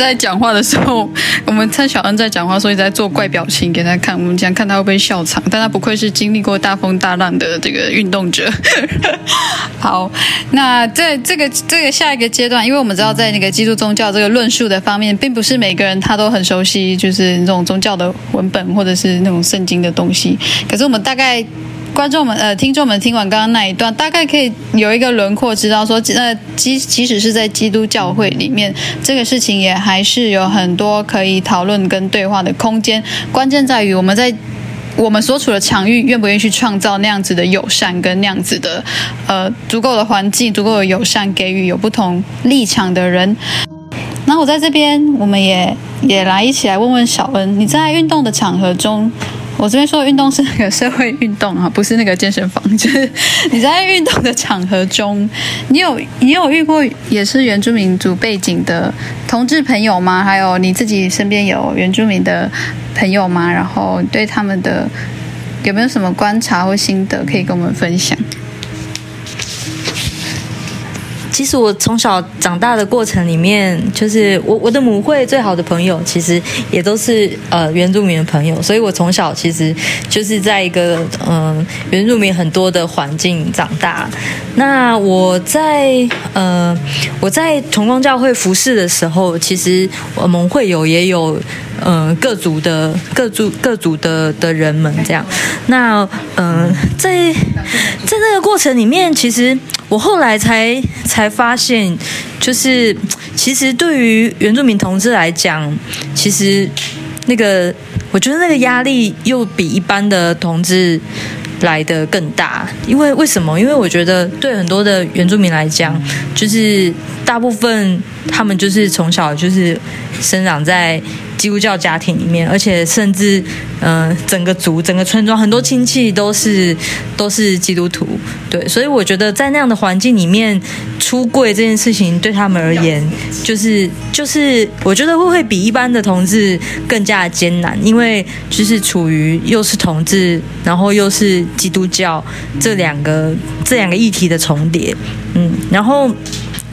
在讲话的时候，我们趁小恩在讲话，所以在做怪表情给他看。我们想看他会不会笑场，但他不愧是经历过大风大浪的这个运动者。好，那在这个这个下一个阶段，因为我们知道在那个基督宗教这个论述的方面，并不是每个人他都很熟悉，就是那种宗教的文本或者是那种圣经的东西。可是我们大概。观众们，呃，听众们，听完刚刚那一段，大概可以有一个轮廓，知道说，呃，即即使是在基督教会里面，这个事情也还是有很多可以讨论跟对话的空间。关键在于我们在我们所处的场域，愿不愿意去创造那样子的友善，跟那样子的，呃，足够的环境，足够的友善，给予有不同立场的人。那我在这边，我们也也来一起来问问小恩，你在运动的场合中。我这边说的运动是那个社会运动啊，不是那个健身房。就是你在运动的场合中，你有你有遇过也是原住民族背景的同志朋友吗？还有你自己身边有原住民的朋友吗？然后对他们的有没有什么观察或心得可以跟我们分享？其实我从小长大的过程里面，就是我我的母会最好的朋友，其实也都是呃原住民的朋友，所以我从小其实就是在一个嗯原住民很多的环境长大。那我在呃我在同光教会服侍的时候，其实我们会有也有嗯各族的各族各族的的人们这样。那嗯在在那个过程里面，其实。我后来才才发现，就是其实对于原住民同志来讲，其实那个我觉得那个压力又比一般的同志来的更大。因为为什么？因为我觉得对很多的原住民来讲，就是大部分他们就是从小就是生长在。基督教家庭里面，而且甚至，嗯，整个族、整个村庄很多亲戚都是都是基督徒，对，所以我觉得在那样的环境里面出柜这件事情对他们而言，就是就是，我觉得会会比一般的同志更加艰难，因为就是处于又是同志，然后又是基督教这两个这两个议题的重叠，嗯，然后。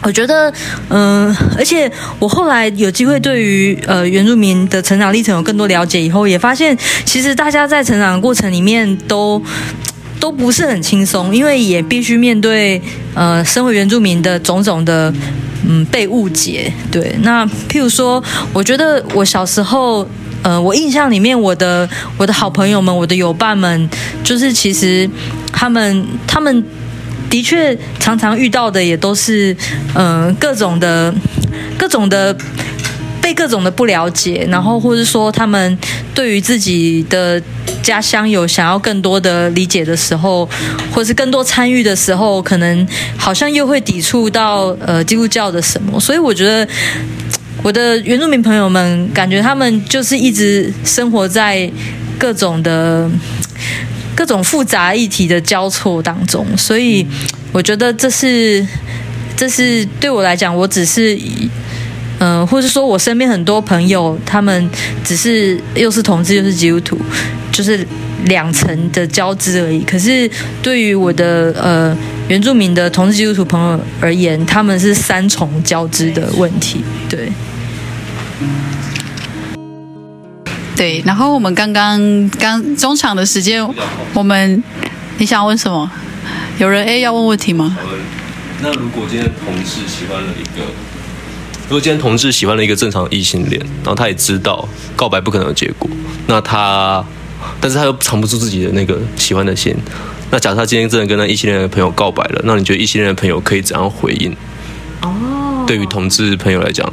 我觉得，嗯，而且我后来有机会对于呃原住民的成长历程有更多了解以后，也发现其实大家在成长的过程里面都 都不是很轻松，因为也必须面对呃身为原住民的种种的嗯被误解。对，那譬如说，我觉得我小时候，呃，我印象里面我的我的好朋友们，我的友伴们，就是其实他们他们。的确，常常遇到的也都是，嗯，各种的、各种的被各种的不了解，然后或者说他们对于自己的家乡有想要更多的理解的时候，或是更多参与的时候，可能好像又会抵触到呃基督教的什么。所以我觉得，我的原住民朋友们感觉他们就是一直生活在各种的。各种复杂议题的交错当中，所以我觉得这是，这是对我来讲，我只是，嗯，或者说我身边很多朋友，他们只是又是同志又是基督徒，就是两层的交织而已。可是对于我的呃原住民的同志基督徒朋友而言，他们是三重交织的问题，对。对，然后我们刚刚刚中场的时间，我们你想问什么？有人 A 要问问题吗？那如果今天同事喜欢了一个，如果今天同事喜欢了一个正常的异性恋，然后他也知道告白不可能有结果，那他，但是他又藏不住自己的那个喜欢的心，那假设他今天真的跟那异性恋的朋友告白了，那你觉得异性恋的朋友可以怎样回应？哦，对于同志朋友来讲。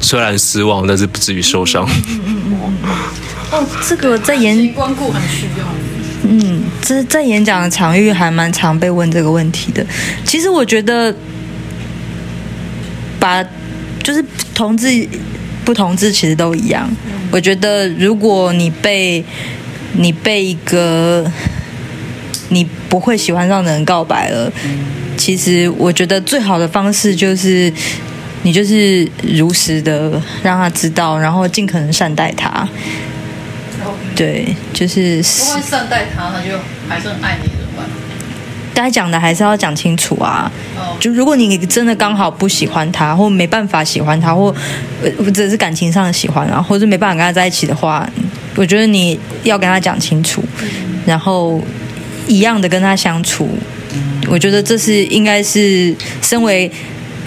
虽然失望，但是不至于受伤。哦，这个在演光顾很需要。嗯，这在演讲的场域还蛮常被问这个问题的。其实我觉得，把就是同志不同志其实都一样。我觉得如果你被你被一个你不会喜欢上的人告白了，其实我觉得最好的方式就是。你就是如实的让他知道，然后尽可能善待他。对，就是不善待他，他就还是很爱你的。该讲的还是要讲清楚啊。就如果你真的刚好不喜欢他，或没办法喜欢他，或呃或者是感情上的喜欢啊，或者是没办法跟他在一起的话，我觉得你要跟他讲清楚，然后一样的跟他相处。我觉得这是应该是身为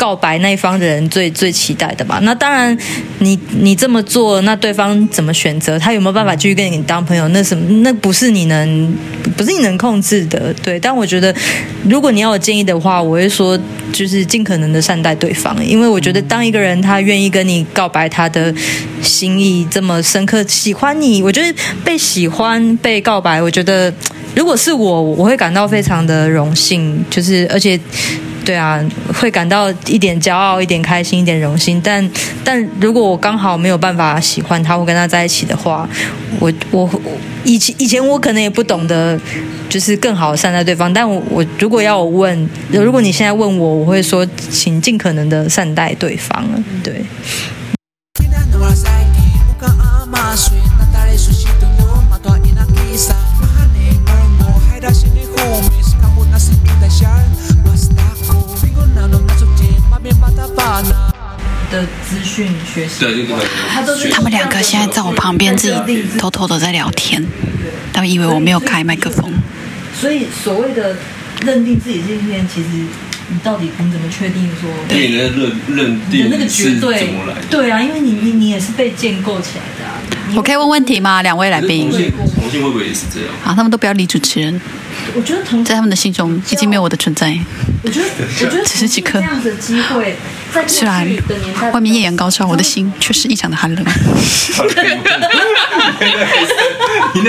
告白那一方的人最最期待的吧。那当然你，你这么做，那对方怎么选择，他有没有办法继续跟你当朋友，那什么，那不是你能，不是你能控制的。对，但我觉得，如果你要有建议的话，我会说，就是尽可能的善待对方，因为我觉得，当一个人他愿意跟你告白，他的心意这么深刻，喜欢你，我觉得被喜欢、被告白，我觉得。如果是我，我会感到非常的荣幸，就是而且，对啊，会感到一点骄傲、一点开心、一点荣幸。但但如果我刚好没有办法喜欢他或跟他在一起的话，我我以前以前我可能也不懂得，就是更好善待对方。但我我如果要我问，如果你现在问我，我会说，请尽可能的善待对方。对。学习，对，就他们两个现在在我旁边，自己偷偷的在聊天，他们以为我没有开麦克风。所以所谓的认定自己是一天，其实你到底你怎么确定说？对，你的认认定那个绝对对啊，因为你你你也是被建构起来的啊。我可以问问题吗？两位来宾，同性会不会也是这样？啊，他们都不要理主持人。我觉得同在他们的心中已经没有我的存在。我觉得，我觉得 只是几刻这样的机会，在虽然外面艳阳高照，我的心却是异常的寒冷。我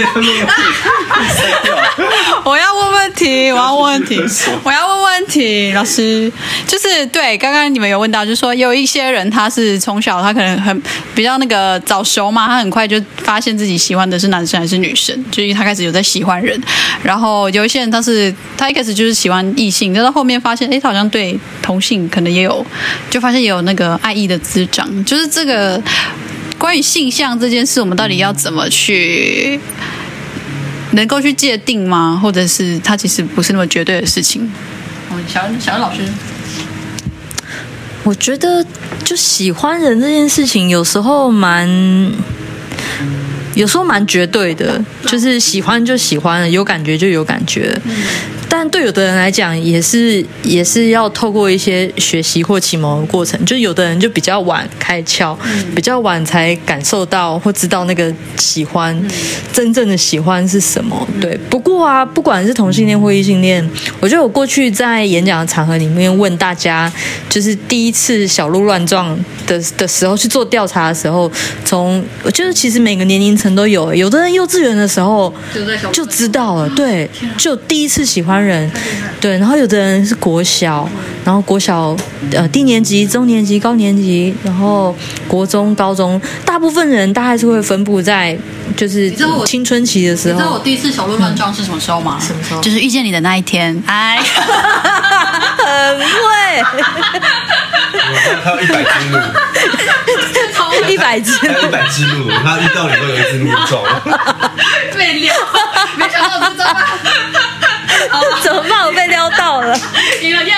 要问问题，我要 问问题，我要问问题。老师，就是对刚刚你们有问到，就是说有一些人他是从小他可能很比较那个早熟嘛，他很快就发现自己喜欢的是男生还是女生，就是他开始有在喜欢人。然后有一些人他是他一开始就是喜欢异性，但到后面发现，哎，他好像对同性可能也有，就发现也有那个爱意的滋长。就是这个关于性向这件事，我们到底要怎么去能够去界定吗？或者是它其实不是那么绝对的事情？小恩，小恩老师，我觉得就喜欢人这件事情，有时候蛮。有时候蛮绝对的，就是喜欢就喜欢了，有感觉就有感觉。但对有的人来讲，也是也是要透过一些学习或启蒙的过程。就有的人就比较晚开窍，比较晚才感受到或知道那个喜欢，真正的喜欢是什么。对，不过啊，不管是同性恋或异性恋，我觉得我过去在演讲的场合里面问大家，就是第一次小鹿乱撞的的时候去做调查的时候，从我觉得其实每个年龄层都有，有的人幼稚园的时候就知道了，对，就第一次喜欢。人对，然后有的人是国小，然后国小呃低年级、中年级、高年级，然后国中、高中，大部分人大概是会分布在就是青春期的时候。你知道我第一次小鹿乱撞是什么时候吗？什么时候？就是遇见你的那一天。哎，很会。他有一百只鹿，一百只，一百只鹿，他遇到你会有一只鹿撞。被撩，没想到知道吗？怎么办？我被撩到了，赢了耶！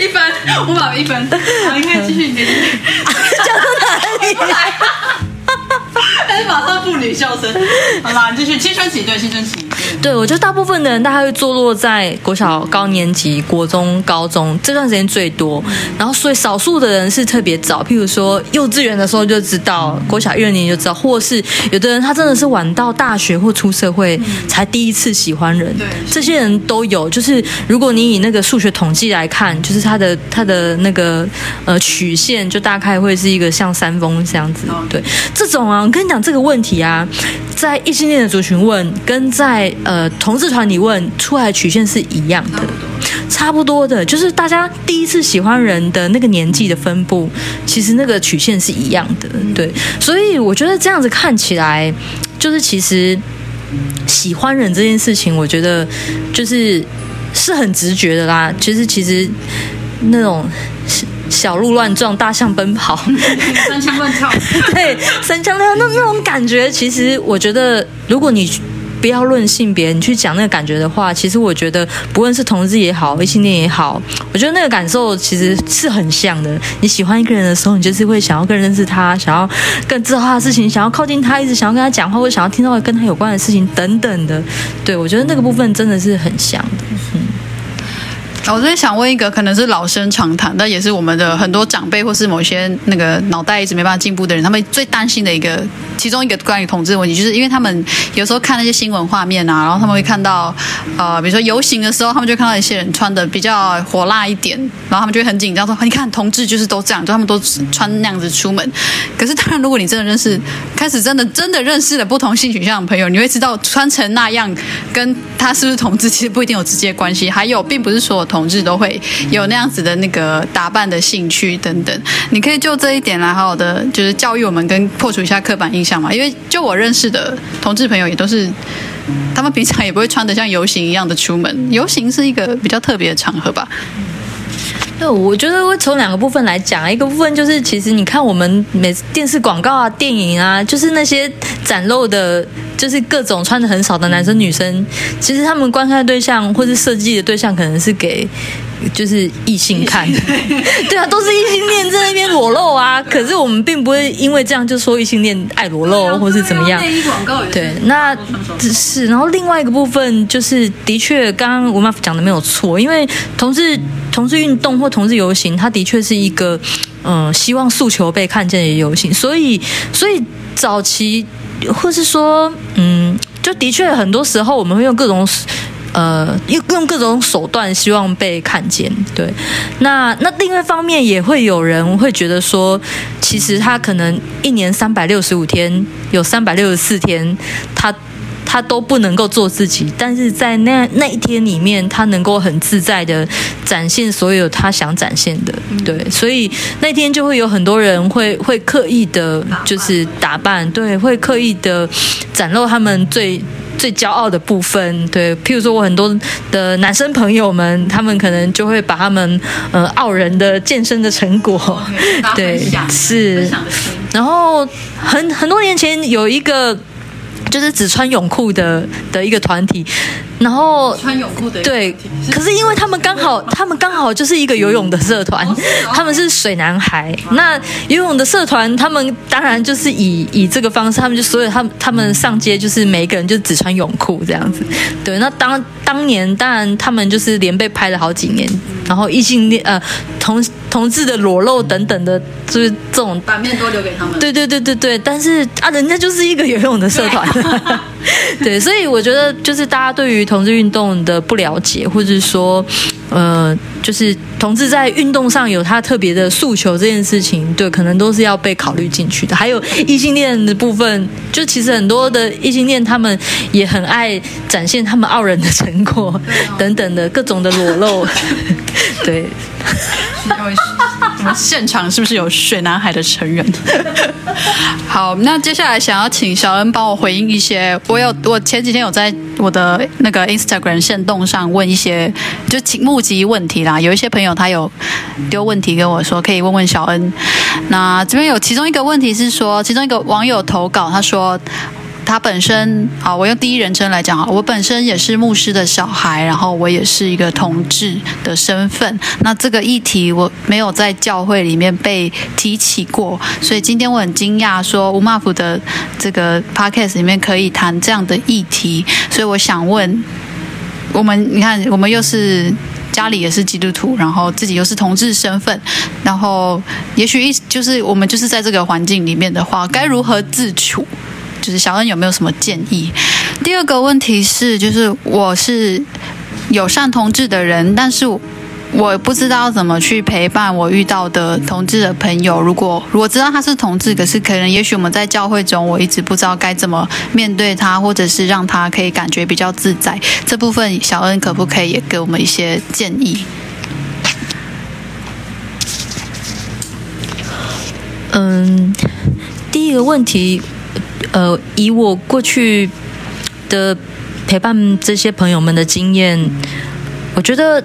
一分，五百一分。好，你可以继续，你可以继续。讲到哪里？但是马上妇女笑声。好啦，继续青春期，对青春期。对，我觉得大部分的人，大概会坐落在国小高年级、国中、高中这段时间最多。然后，所以少数的人是特别早，譬如说幼稚园的时候就知道，国小一二年级就知道，或是有的人他真的是晚到大学或出社会才第一次喜欢人。对，这些人都有。就是如果你以那个数学统计来看，就是他的他的那个呃曲线，就大概会是一个像山峰这样子。对，这种啊，我跟你讲这个问题啊，在异性恋的族群问，跟在呃，同志团体问出来的曲线是一样的，差不多的，就是大家第一次喜欢人的那个年纪的分布，其实那个曲线是一样的，对，所以我觉得这样子看起来，就是其实喜欢人这件事情，我觉得就是是很直觉的啦。其实其实那种小鹿乱撞，大象奔跑，三枪乱跳，对，三枪乱跳那那种感觉，其实我觉得如果你。不要论性别，你去讲那个感觉的话，其实我觉得不论是同志也好，异性恋也好，我觉得那个感受其实是很像的。你喜欢一个人的时候，你就是会想要更认识他，想要更知道他的事情，想要靠近他，一直想要跟他讲话，或者想要听到跟他有关的事情等等的。对我觉得那个部分真的是很像的。我这边想问一个，可能是老生常谈，但也是我们的很多长辈或是某些那个脑袋一直没办法进步的人，他们最担心的一个，其中一个关于同志的问题，就是因为他们有时候看那些新闻画面啊，然后他们会看到，呃，比如说游行的时候，他们就看到一些人穿的比较火辣一点，然后他们就会很紧张，说：“你看，同志就是都这样，就他们都穿那样子出门。”可是当然，如果你真的认识，开始真的真的认识了不同性取向的朋友，你会知道穿成那样跟他是不是同志其实不一定有直接关系。还有，并不是说同志都会有那样子的那个打扮的兴趣等等，你可以就这一点来好好的就是教育我们跟破除一下刻板印象嘛。因为就我认识的同志朋友也都是，他们平常也不会穿的像游行一样的出门，游行是一个比较特别的场合吧。对，我觉得会从两个部分来讲，一个部分就是其实你看我们每次电视广告啊、电影啊，就是那些展露的，就是各种穿的很少的男生女生，其实他们观看对象或是设计的对象可能是给就是异性看，对啊，都是异性恋在那边裸露啊。可是我们并不会因为这样就说异性恋爱裸露或是怎么样。内衣广告对，那只是，然后另外一个部分就是，的确，刚刚吴妈讲的没有错，因为同志同志运动或同志游行，它的确是一个嗯、希望诉求被看见的游行，所以所以早期或是说嗯，就的确很多时候我们会用各种。呃，用用各种手段希望被看见，对。那那另外一方面也会有人会觉得说，其实他可能一年三百六十五天，有三百六十四天，他他都不能够做自己，但是在那那一天里面，他能够很自在的展现所有他想展现的，对，所以那天就会有很多人会会刻意的，就是打扮，对，会刻意的展露他们最。最骄傲的部分，对，譬如说我很多的男生朋友们，他们可能就会把他们呃傲人的健身的成果，对，是，然后很很多年前有一个就是只穿泳裤的的一个团体，然后穿泳裤的对，可是因为他们刚好，他们刚好就是一个游泳的社团，他们是水男孩。那游泳的社团，他们当然就是以以这个方式，他们就所有他们他们上街就是每一个人就只穿泳裤这样子。对，那当当年当然他们就是连被拍了好几年，然后异性恋呃同同志的裸露等等的，就是这种版面都留给他们。对对对对对，但是啊，人家就是一个游泳的社团，对，所以我觉得就是大家对于同志运动的不了解，或者说，呃，就是同志在运动上有他特别的诉求这件事情，对，可能都是要被考虑进去的。还有异性恋的部分，就其实很多的异性恋他们也很爱展现他们傲人的成果等等的各种的裸露，对。我们现场是不是有水男孩的成员？好，那接下来想要请小恩帮我回应一些，我有我前几天有在我的那个 Instagram 线动上问一些，就请募集问题啦。有一些朋友他有丢问题跟我说，可以问问小恩。那这边有其中一个问题是说，其中一个网友投稿，他说。他本身啊，我用第一人称来讲啊，我本身也是牧师的小孩，然后我也是一个同志的身份。那这个议题我没有在教会里面被提起过，所以今天我很惊讶，说吴马福的这个 podcast 里面可以谈这样的议题，所以我想问我们，你看我们又是。家里也是基督徒，然后自己又是同志身份，然后也许一就是我们就是在这个环境里面的话，该如何自处？就是小恩有没有什么建议？第二个问题是，就是我是友善同志的人，但是我不知道怎么去陪伴我遇到的同志的朋友。如果如果知道他是同志，可是可能也许我们在教会中，我一直不知道该怎么面对他，或者是让他可以感觉比较自在。这部分小恩可不可以也给我们一些建议？嗯，第一个问题。呃，以我过去的陪伴这些朋友们的经验，我觉得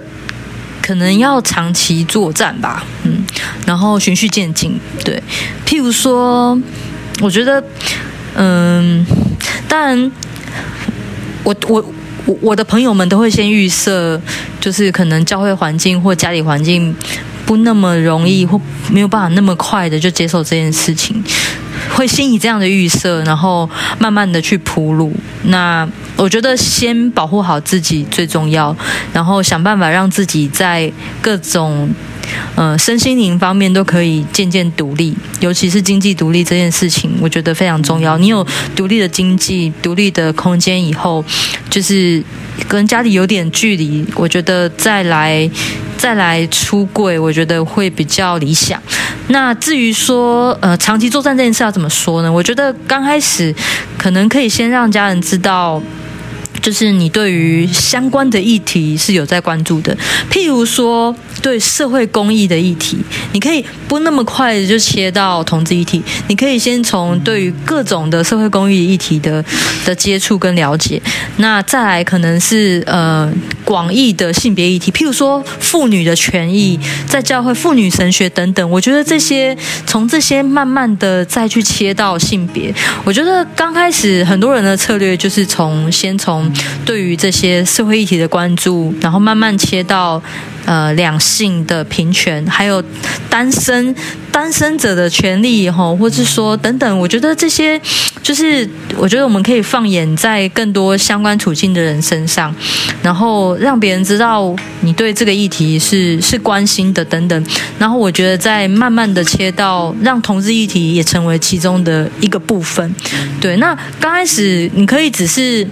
可能要长期作战吧，嗯，然后循序渐进，对。譬如说，我觉得，嗯，当然，我我我我的朋友们都会先预设，就是可能教会环境或家里环境不那么容易，或没有办法那么快的就接受这件事情，会先以这样的预设，然后慢慢的去铺路。那我觉得先保护好自己最重要，然后想办法让自己在各种。呃，身心灵方面都可以渐渐独立，尤其是经济独立这件事情，我觉得非常重要。你有独立的经济、独立的空间以后，就是跟家里有点距离，我觉得再来再来出柜，我觉得会比较理想。那至于说呃长期作战这件事要怎么说呢？我觉得刚开始可能可以先让家人知道。就是你对于相关的议题是有在关注的，譬如说对社会公益的议题，你可以不那么快就切到同志议题，你可以先从对于各种的社会公益议题的的接触跟了解，那再来可能是呃广义的性别议题，譬如说妇女的权益，在教会妇女神学等等，我觉得这些从这些慢慢的再去切到性别，我觉得刚开始很多人的策略就是从先从。对于这些社会议题的关注，然后慢慢切到呃两性的平权，还有单身单身者的权利哈，或者说等等，我觉得这些就是我觉得我们可以放眼在更多相关处境的人身上，然后让别人知道你对这个议题是是关心的等等，然后我觉得再慢慢的切到让同志议题也成为其中的一个部分。对，那刚开始你可以只是。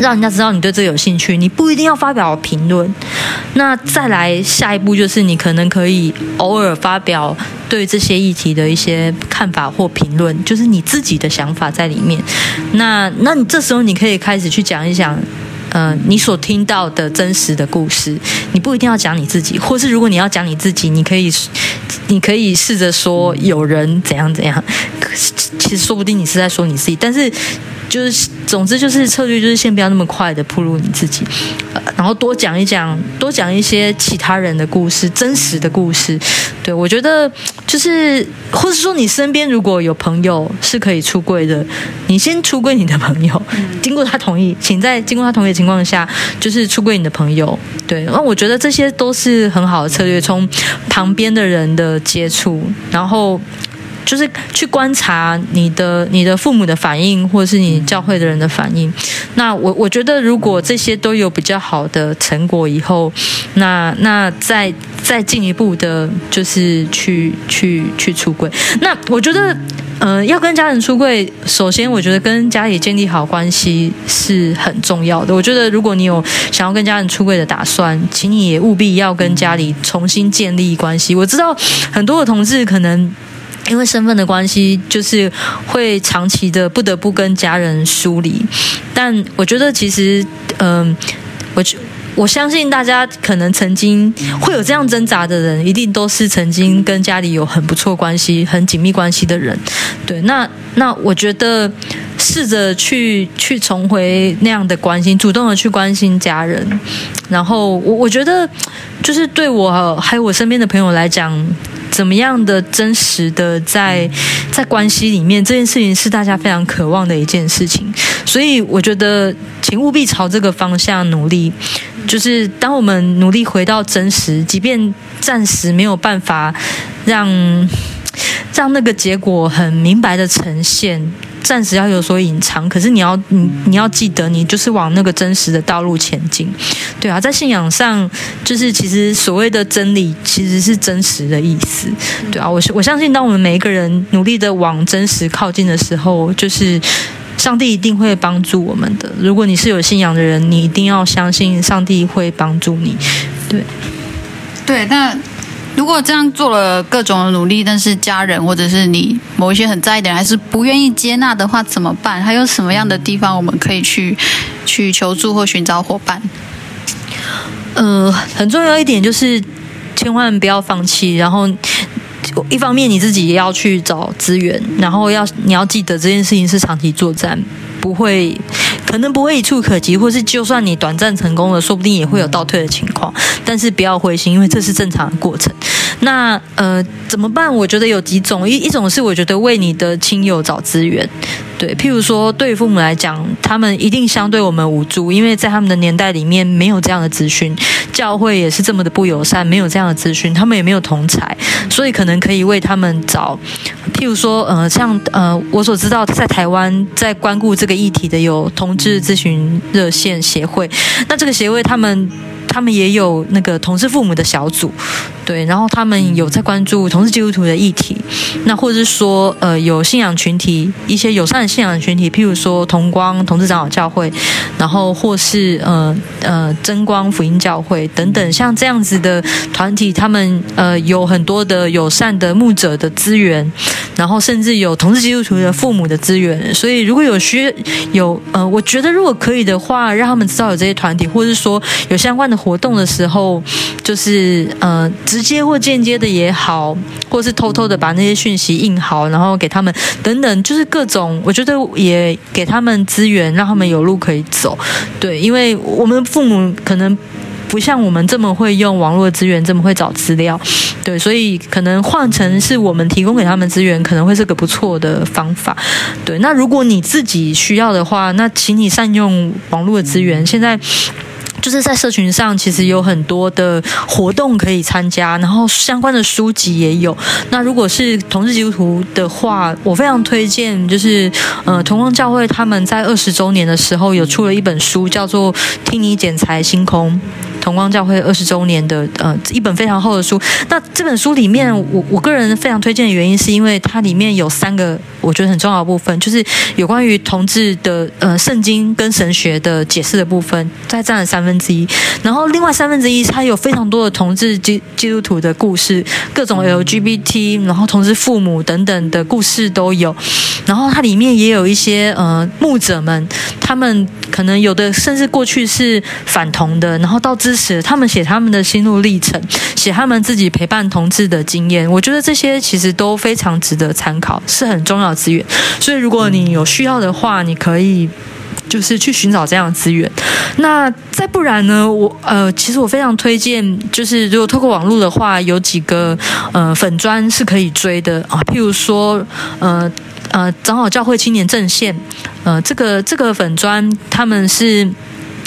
让人家知道你对这有兴趣，你不一定要发表评论。那再来下一步就是你可能可以偶尔发表对这些议题的一些看法或评论，就是你自己的想法在里面。那那你这时候你可以开始去讲一讲，呃，你所听到的真实的故事。你不一定要讲你自己，或是如果你要讲你自己，你可以你可以试着说有人怎样怎样。其实说不定你是在说你自己，但是。就是，总之就是策略，就是先不要那么快的铺露你自己，然后多讲一讲，多讲一些其他人的故事，真实的故事。对我觉得，就是，或者说你身边如果有朋友是可以出柜的，你先出柜你的朋友，经过他同意，请在经过他同意的情况下，就是出柜你的朋友。对，那我觉得这些都是很好的策略，从旁边的人的接触，然后。就是去观察你的你的父母的反应，或者是你教会的人的反应。那我我觉得，如果这些都有比较好的成果以后，那那再再进一步的，就是去去去出柜。那我觉得，呃，要跟家人出柜，首先我觉得跟家里建立好关系是很重要的。我觉得，如果你有想要跟家人出柜的打算，请你也务必要跟家里重新建立关系。我知道很多的同志可能。因为身份的关系，就是会长期的不得不跟家人疏离。但我觉得，其实，嗯，我我相信大家可能曾经会有这样挣扎的人，一定都是曾经跟家里有很不错关系、很紧密关系的人。对，那那我觉得，试着去去重回那样的关心，主动的去关心家人。然后，我我觉得，就是对我还有我身边的朋友来讲。怎么样的真实的在在关系里面，这件事情是大家非常渴望的一件事情，所以我觉得请务必朝这个方向努力。就是当我们努力回到真实，即便暂时没有办法让让那个结果很明白的呈现。暂时要有所隐藏，可是你要你你要记得，你就是往那个真实的道路前进，对啊，在信仰上，就是其实所谓的真理，其实是真实的意思，对啊，我我相信，当我们每一个人努力的往真实靠近的时候，就是上帝一定会帮助我们的。如果你是有信仰的人，你一定要相信上帝会帮助你，对，对，那。如果这样做了各种的努力，但是家人或者是你某一些很在意的人还是不愿意接纳的话，怎么办？还有什么样的地方我们可以去去求助或寻找伙伴？呃，很重要一点就是千万不要放弃。然后一方面你自己也要去找资源，然后要你要记得这件事情是长期作战。不会，可能不会一触可及，或是就算你短暂成功了，说不定也会有倒退的情况。但是不要灰心，因为这是正常的过程。那呃怎么办？我觉得有几种，一一种是我觉得为你的亲友找资源，对，譬如说对父母来讲，他们一定相对我们无助，因为在他们的年代里面没有这样的资讯，教会也是这么的不友善，没有这样的资讯，他们也没有同才，所以可能可以为他们找，譬如说呃像呃我所知道在台湾在关顾这个议题的有同志咨询热线协会，那这个协会他们。他们也有那个同志父母的小组，对，然后他们有在关注同志基督徒的议题，那或者是说，呃，有信仰群体，一些友善的信仰群体，譬如说同光同志长老教会，然后或是呃呃真光福音教会等等，像这样子的团体，他们呃有很多的友善的牧者的资源，然后甚至有同志基督徒的父母的资源，所以如果有需有呃，我觉得如果可以的话，让他们知道有这些团体，或者是说有相关的。活动的时候，就是呃，直接或间接的也好，或是偷偷的把那些讯息印好，然后给他们等等，就是各种，我觉得也给他们资源，让他们有路可以走。对，因为我们父母可能不像我们这么会用网络资源，这么会找资料，对，所以可能换成是我们提供给他们资源，可能会是个不错的方法。对，那如果你自己需要的话，那请你善用网络的资源。现在。就是在社群上，其实有很多的活动可以参加，然后相关的书籍也有。那如果是同志基督徒的话，我非常推荐，就是呃，同光教会他们在二十周年的时候有出了一本书，叫做《听你剪裁星空》。同光教会二十周年的呃一本非常厚的书。那这本书里面，我我个人非常推荐的原因，是因为它里面有三个我觉得很重要的部分，就是有关于同志的呃圣经跟神学的解释的部分，在占了三分。分之一，然后另外三分之一，它有非常多的同志基基督徒的故事，各种 LGBT，然后同志父母等等的故事都有。然后它里面也有一些呃牧者们，他们可能有的甚至过去是反同的，然后到支持他们写他们的心路历程，写他们自己陪伴同志的经验。我觉得这些其实都非常值得参考，是很重要资源。所以如果你有需要的话，你可以。就是去寻找这样的资源，那再不然呢？我呃，其实我非常推荐，就是如果透过网络的话，有几个呃粉砖是可以追的啊，譬如说呃呃长老教会青年阵线，呃这个这个粉砖他们是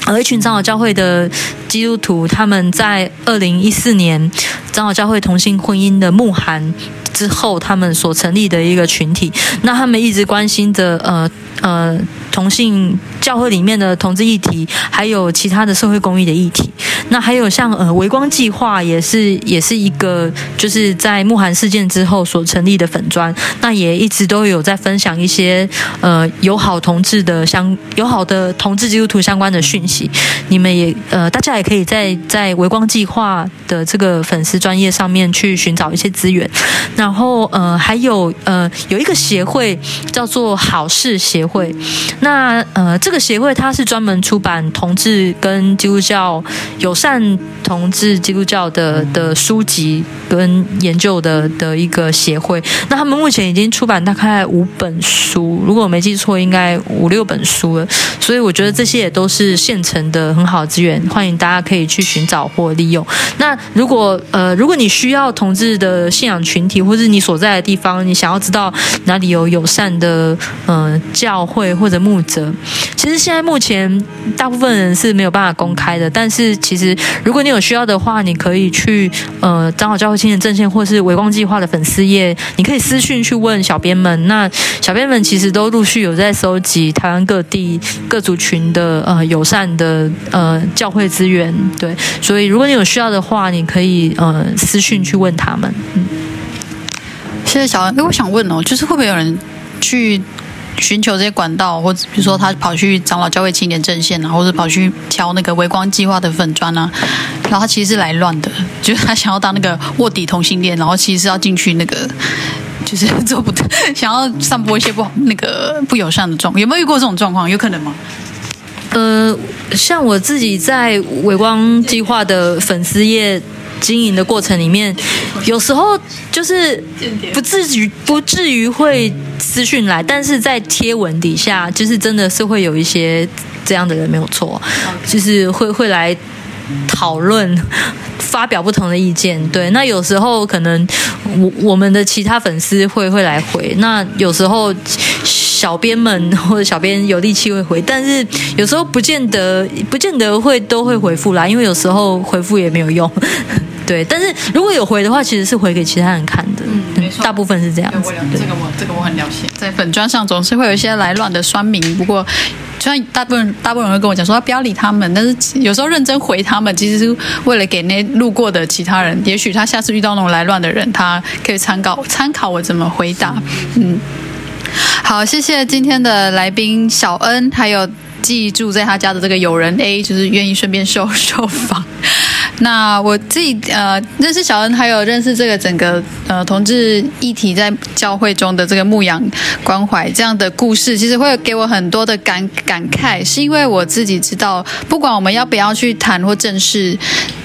而一群长老教会的基督徒，他们在二零一四年长老教会同性婚姻的慕寒之后，他们所成立的一个群体，那他们一直关心着呃呃。同性教会里面的同志议题，还有其他的社会公益的议题，那还有像呃微光计划，也是也是一个就是在慕寒事件之后所成立的粉砖，那也一直都有在分享一些呃友好同志的相友好的同志基督徒相关的讯息。你们也呃大家也可以在在微光计划的这个粉丝专业上面去寻找一些资源。那然后呃还有呃有一个协会叫做好事协会。那呃，这个协会它是专门出版同志跟基督教友善同志基督教的的书籍跟研究的的一个协会。那他们目前已经出版大概五本书，如果我没记错，应该五六本书了。所以我觉得这些也都是现成的很好的资源，欢迎大家可以去寻找或利用。那如果呃，如果你需要同志的信仰群体，或或是你所在的地方，你想要知道哪里有友善的呃教会或者牧者，其实现在目前大部分人是没有办法公开的。但是其实如果你有需要的话，你可以去呃长好教会青年阵线或是微光计划的粉丝页，你可以私讯去问小编们。那小编们其实都陆续有在收集台湾各地各族群的呃友善的呃教会资源。对，所以如果你有需要的话，你可以呃私讯去问他们。嗯，谢谢小安。哎，我想问哦，就是会不会有人去？寻求这些管道，或者比如说他跑去长老教会青年阵线啊，或者跑去挑那个微光计划的粉砖啊，然后他其实是来乱的，就是他想要当那个卧底同性恋，然后其实是要进去那个，就是做不得，想要散播一些不那个不友善的状，有没有遇过这种状况？有可能吗？呃，像我自己在微光计划的粉丝页。经营的过程里面，有时候就是不至于不至于会私讯来，但是在贴文底下，就是真的是会有一些这样的人没有错，就是会会来讨论。发表不同的意见，对，那有时候可能我我们的其他粉丝会会来回，那有时候小编们或者小编有力气会回，但是有时候不见得不见得会都会回复啦，因为有时候回复也没有用，对，但是如果有回的话，其实是回给其他人看的，嗯没错大部分是这样子，对这个我这个我很了解，在粉砖上总是会有一些来乱的酸民，不过。虽然大部分大部分人会跟我讲说不要理他们，但是有时候认真回他们，其实是为了给那路过的其他人，也许他下次遇到那种来乱的人，他可以参考参考我怎么回答。嗯，好，谢谢今天的来宾小恩，还有记住在他家的这个友人 A，就是愿意顺便受受访。那我自己呃认识小恩，还有认识这个整个呃同志议题在教会中的这个牧养关怀这样的故事，其实会给我很多的感感慨，是因为我自己知道，不管我们要不要去谈或正视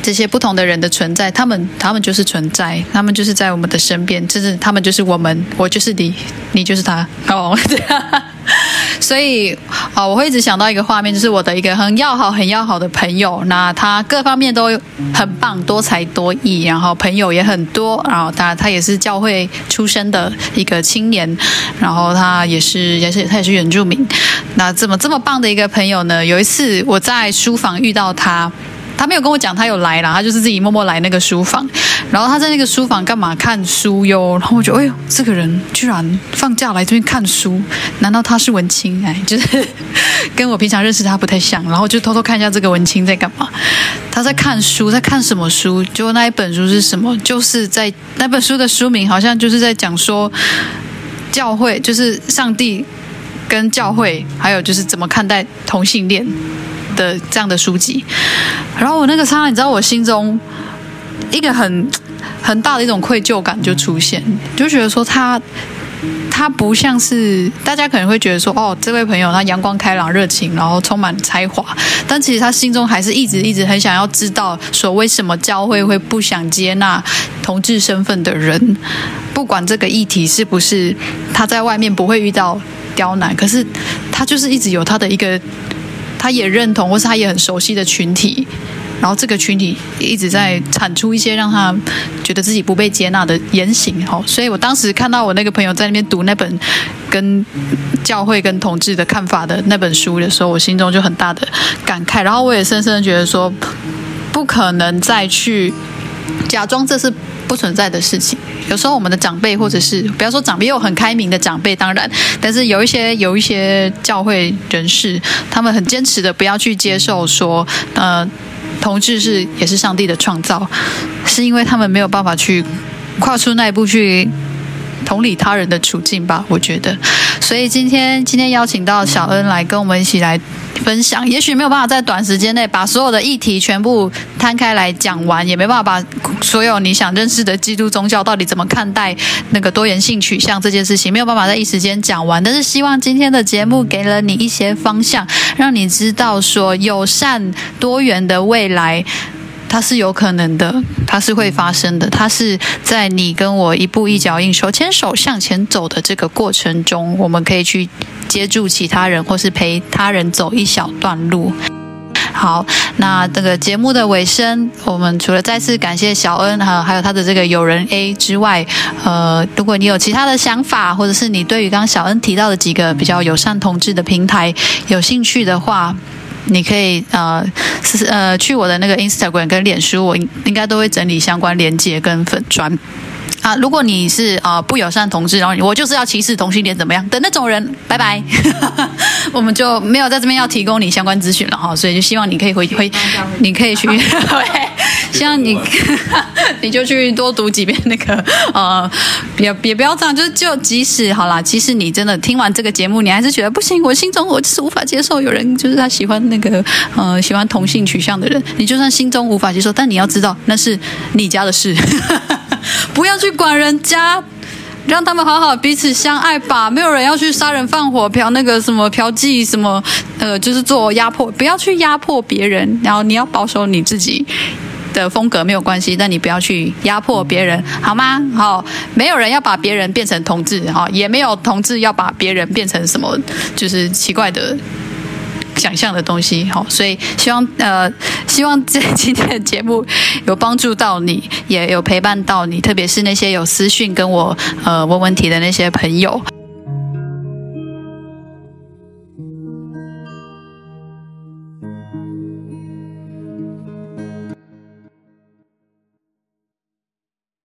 这些不同的人的存在，他们他们就是存在，他们就是在我们的身边，就是他们就是我们，我就是你，你就是他哦。这样 所以啊、我会一直想到一个画面，就是我的一个很要好、很要好的朋友，那他各方面都很棒，多才多艺，然后朋友也很多，然后他他也是教会出身的一个青年，然后他也是也是他也是原住民，那这么这么棒的一个朋友呢，有一次我在书房遇到他。他没有跟我讲他有来啦，他就是自己默默来那个书房，然后他在那个书房干嘛看书哟？然后我就哎呦，这个人居然放假来这边看书，难道他是文青？哎，就是 跟我平常认识他不太像，然后就偷偷看一下这个文青在干嘛。他在看书，在看什么书？就那一本书是什么？就是在那本书的书名好像就是在讲说教会，就是上帝跟教会，还有就是怎么看待同性恋。的这样的书籍，然后我那个刹那，你知道我心中一个很很大的一种愧疚感就出现，就觉得说他他不像是大家可能会觉得说哦，这位朋友他阳光开朗、热情，然后充满才华，但其实他心中还是一直一直很想要知道说为什么教会会不想接纳同志身份的人，不管这个议题是不是他在外面不会遇到刁难，可是他就是一直有他的一个。他也认同，或是他也很熟悉的群体，然后这个群体一直在产出一些让他觉得自己不被接纳的言行。哈，所以我当时看到我那个朋友在那边读那本跟教会跟同志的看法的那本书的时候，我心中就很大的感慨。然后我也深深的觉得说，不可能再去假装这是不存在的事情。有时候我们的长辈，或者是不要说长辈，有很开明的长辈，当然，但是有一些有一些教会人士，他们很坚持的不要去接受说，呃，同志是也是上帝的创造，是因为他们没有办法去跨出那一步去同理他人的处境吧，我觉得。所以今天今天邀请到小恩来跟我们一起来分享，也许没有办法在短时间内把所有的议题全部摊开来讲完，也没办法把所有你想认识的基督宗教到底怎么看待那个多元性取向这件事情，没有办法在一时间讲完。但是希望今天的节目给了你一些方向，让你知道说友善多元的未来。它是有可能的，它是会发生的，它是在你跟我一步一脚印、手牵手向前走的这个过程中，我们可以去接住其他人，或是陪他人走一小段路。好，那这个节目的尾声，我们除了再次感谢小恩还有还有他的这个友人 A 之外，呃，如果你有其他的想法，或者是你对于刚小恩提到的几个比较友善同志的平台有兴趣的话，你可以呃是呃去我的那个 Instagram 跟脸书，我应应该都会整理相关链接跟粉砖。啊，如果你是啊、呃不友善同志，然后我就是要歧视同性恋怎么样？的那种人，拜拜，我们就没有在这边要提供你相关资讯了哈，所以就希望你可以回回，你可以去，希望你 你就去多读几遍那个呃，也也不要这样，就是就即使好啦，即使你真的听完这个节目，你还是觉得不行，我心中我就是无法接受有人就是他喜欢那个呃喜欢同性取向的人，你就算心中无法接受，但你要知道那是你家的事。不要去管人家，让他们好好彼此相爱吧。没有人要去杀人放火、嫖那个什么嫖妓什么，呃，就是做压迫，不要去压迫别人。然后你要保守你自己的风格没有关系，但你不要去压迫别人，好吗？好，没有人要把别人变成同志，哈，也没有同志要把别人变成什么，就是奇怪的。想象的东西，好，所以希望呃希望这今天的节目有帮助到你，也有陪伴到你，特别是那些有私讯跟我呃问问题的那些朋友。